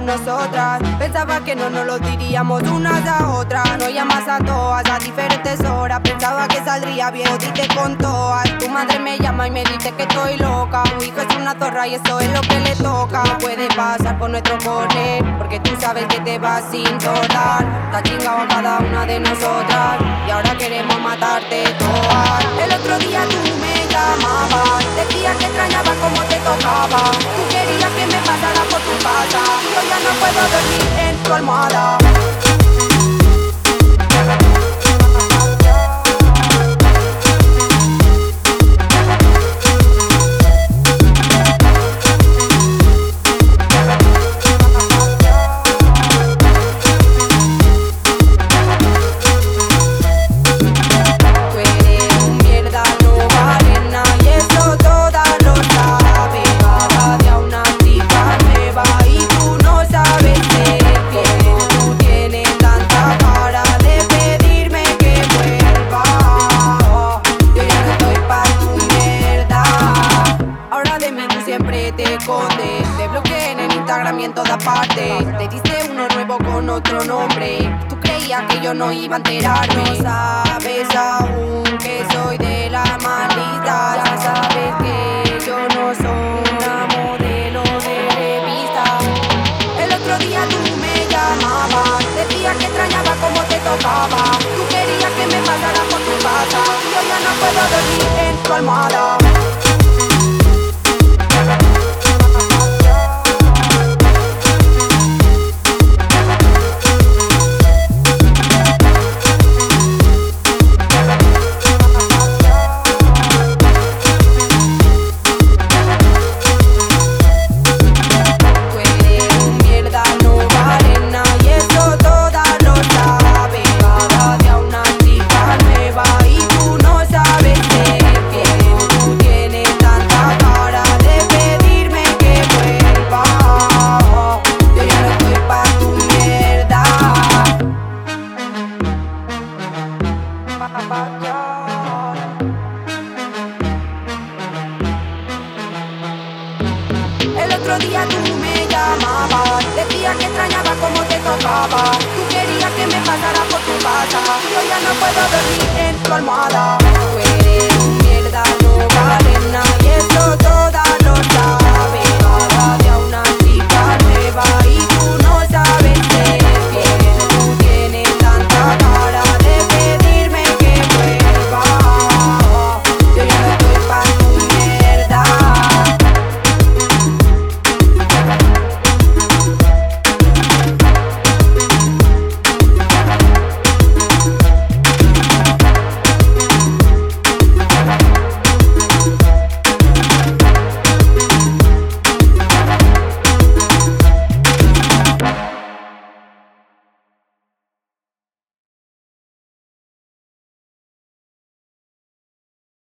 nosotras. Pensaba que no nos lo diríamos unas a otras. No llamas a todas a diferentes horas. Pensaba que saldría bien, dite con todas. Tu madre me llama y me dice que estoy loca. Tu hijo es una zorra y eso es lo que le toca. No puede pasar por nuestro corner, porque tú sabes que te vas sin total. Está chingado a cada una de nosotras. Y ahora queremos matarte todas. El otro día tú me llamabas. Decías que extrañaba como te tocaba. Puedo dormir en tu almohada. En todas partes. Te diste uno nuevo con otro nombre. Tú creías que yo no iba a enterarme. No sabes aún que soy de la maldita. Ya sabes que yo no soy una modelo de revista. El otro día tú me llamabas. Decías que extrañaba como te tocaba. Tú querías que me pasara por tu casa. Yo ya no puedo dormir en tu almohada. El otro día tú me llamabas, decías que extrañaba como te tocaba. Tú querías que me pasara por tu casa. Yo ya no puedo dormir en tu almohada.